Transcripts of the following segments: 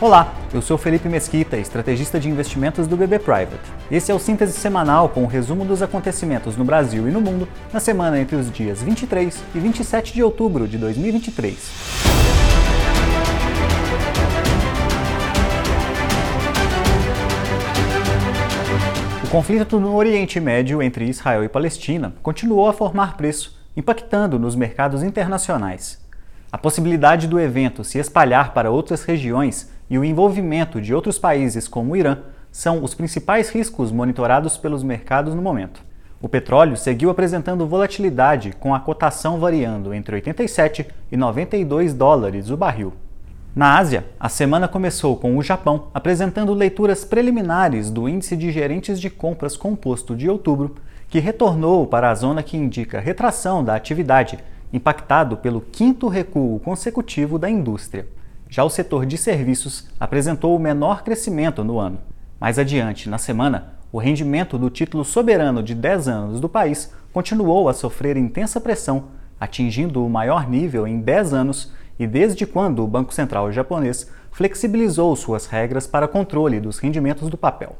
Olá, eu sou Felipe Mesquita, estrategista de investimentos do BB Private. Esse é o síntese semanal com o resumo dos acontecimentos no Brasil e no mundo na semana entre os dias 23 e 27 de outubro de 2023. O conflito no Oriente Médio entre Israel e Palestina continuou a formar preço, impactando nos mercados internacionais. A possibilidade do evento se espalhar para outras regiões e o envolvimento de outros países como o Irã são os principais riscos monitorados pelos mercados no momento. O petróleo seguiu apresentando volatilidade, com a cotação variando entre 87 e 92 dólares o barril. Na Ásia, a semana começou com o Japão apresentando leituras preliminares do Índice de Gerentes de Compras Composto de outubro, que retornou para a zona que indica retração da atividade, impactado pelo quinto recuo consecutivo da indústria. Já o setor de serviços apresentou o menor crescimento no ano. Mais adiante, na semana, o rendimento do título soberano de 10 anos do país continuou a sofrer intensa pressão, atingindo o maior nível em 10 anos e desde quando o Banco Central japonês flexibilizou suas regras para controle dos rendimentos do papel.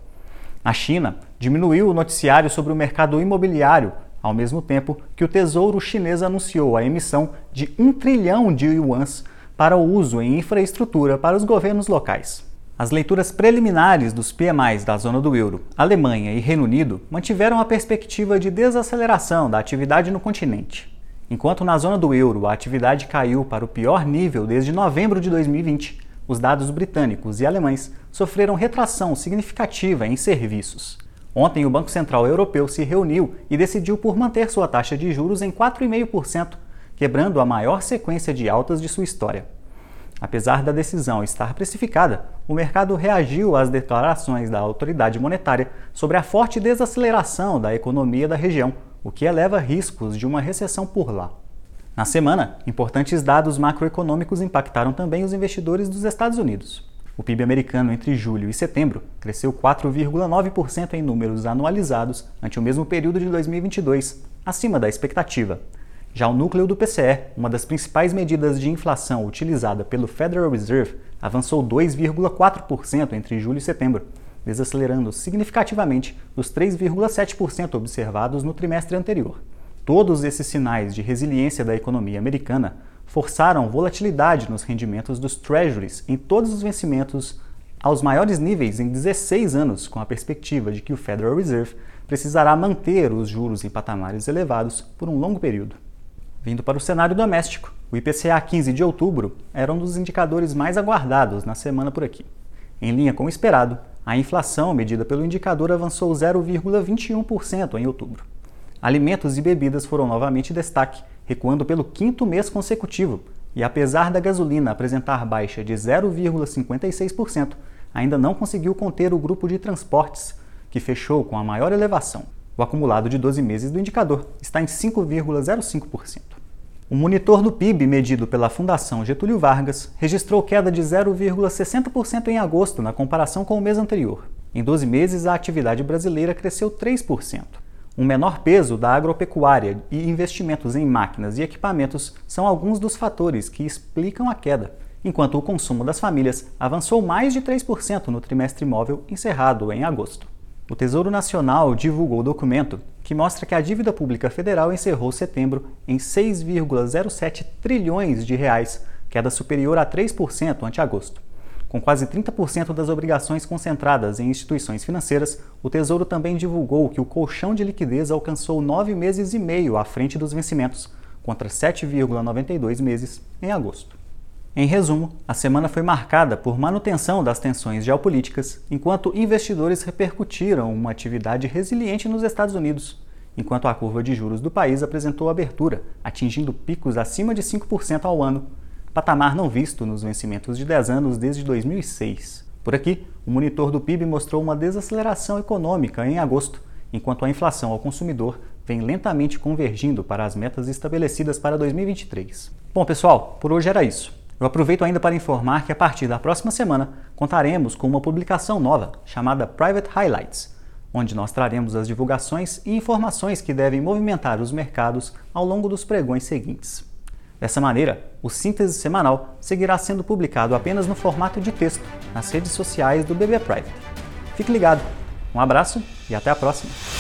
A China diminuiu o noticiário sobre o mercado imobiliário, ao mesmo tempo que o Tesouro Chinês anunciou a emissão de 1 trilhão de yuans para o uso em infraestrutura para os governos locais. As leituras preliminares dos PMIs da zona do euro, Alemanha e Reino Unido mantiveram a perspectiva de desaceleração da atividade no continente. Enquanto na zona do euro a atividade caiu para o pior nível desde novembro de 2020, os dados britânicos e alemães sofreram retração significativa em serviços. Ontem, o Banco Central Europeu se reuniu e decidiu por manter sua taxa de juros em 4,5%, quebrando a maior sequência de altas de sua história. Apesar da decisão estar precificada, o mercado reagiu às declarações da autoridade monetária sobre a forte desaceleração da economia da região, o que eleva riscos de uma recessão por lá. Na semana, importantes dados macroeconômicos impactaram também os investidores dos Estados Unidos. O PIB americano entre julho e setembro cresceu 4,9% em números anualizados ante o mesmo período de 2022, acima da expectativa, já o núcleo do PCE, uma das principais medidas de inflação utilizada pelo Federal Reserve, avançou 2,4% entre julho e setembro, desacelerando significativamente dos 3,7% observados no trimestre anterior. Todos esses sinais de resiliência da economia americana forçaram volatilidade nos rendimentos dos treasuries em todos os vencimentos aos maiores níveis em 16 anos, com a perspectiva de que o Federal Reserve precisará manter os juros em patamares elevados por um longo período. Vindo para o cenário doméstico, o IPCA 15 de outubro era um dos indicadores mais aguardados na semana por aqui. Em linha com o esperado, a inflação medida pelo indicador avançou 0,21% em outubro. Alimentos e bebidas foram novamente destaque, recuando pelo quinto mês consecutivo, e apesar da gasolina apresentar baixa de 0,56%, ainda não conseguiu conter o grupo de transportes, que fechou com a maior elevação. O acumulado de 12 meses do indicador está em 5,05%. O monitor do PIB medido pela Fundação Getúlio Vargas registrou queda de 0,60% em agosto na comparação com o mês anterior. Em 12 meses, a atividade brasileira cresceu 3%. Um menor peso da agropecuária e investimentos em máquinas e equipamentos são alguns dos fatores que explicam a queda, enquanto o consumo das famílias avançou mais de 3% no trimestre imóvel encerrado em agosto. O Tesouro Nacional divulgou o documento que mostra que a dívida pública federal encerrou setembro em 6,07 trilhões de reais, queda superior a 3% ante agosto. Com quase 30% das obrigações concentradas em instituições financeiras, o Tesouro também divulgou que o colchão de liquidez alcançou nove meses e meio à frente dos vencimentos, contra 7,92 meses em agosto. Em resumo, a semana foi marcada por manutenção das tensões geopolíticas, enquanto investidores repercutiram uma atividade resiliente nos Estados Unidos, enquanto a curva de juros do país apresentou abertura, atingindo picos acima de 5% ao ano, patamar não visto nos vencimentos de 10 anos desde 2006. Por aqui, o monitor do PIB mostrou uma desaceleração econômica em agosto, enquanto a inflação ao consumidor vem lentamente convergindo para as metas estabelecidas para 2023. Bom, pessoal, por hoje era isso. Eu aproveito ainda para informar que a partir da próxima semana contaremos com uma publicação nova chamada Private Highlights, onde nós traremos as divulgações e informações que devem movimentar os mercados ao longo dos pregões seguintes. Dessa maneira, o Síntese Semanal seguirá sendo publicado apenas no formato de texto nas redes sociais do BB Private. Fique ligado! Um abraço e até a próxima!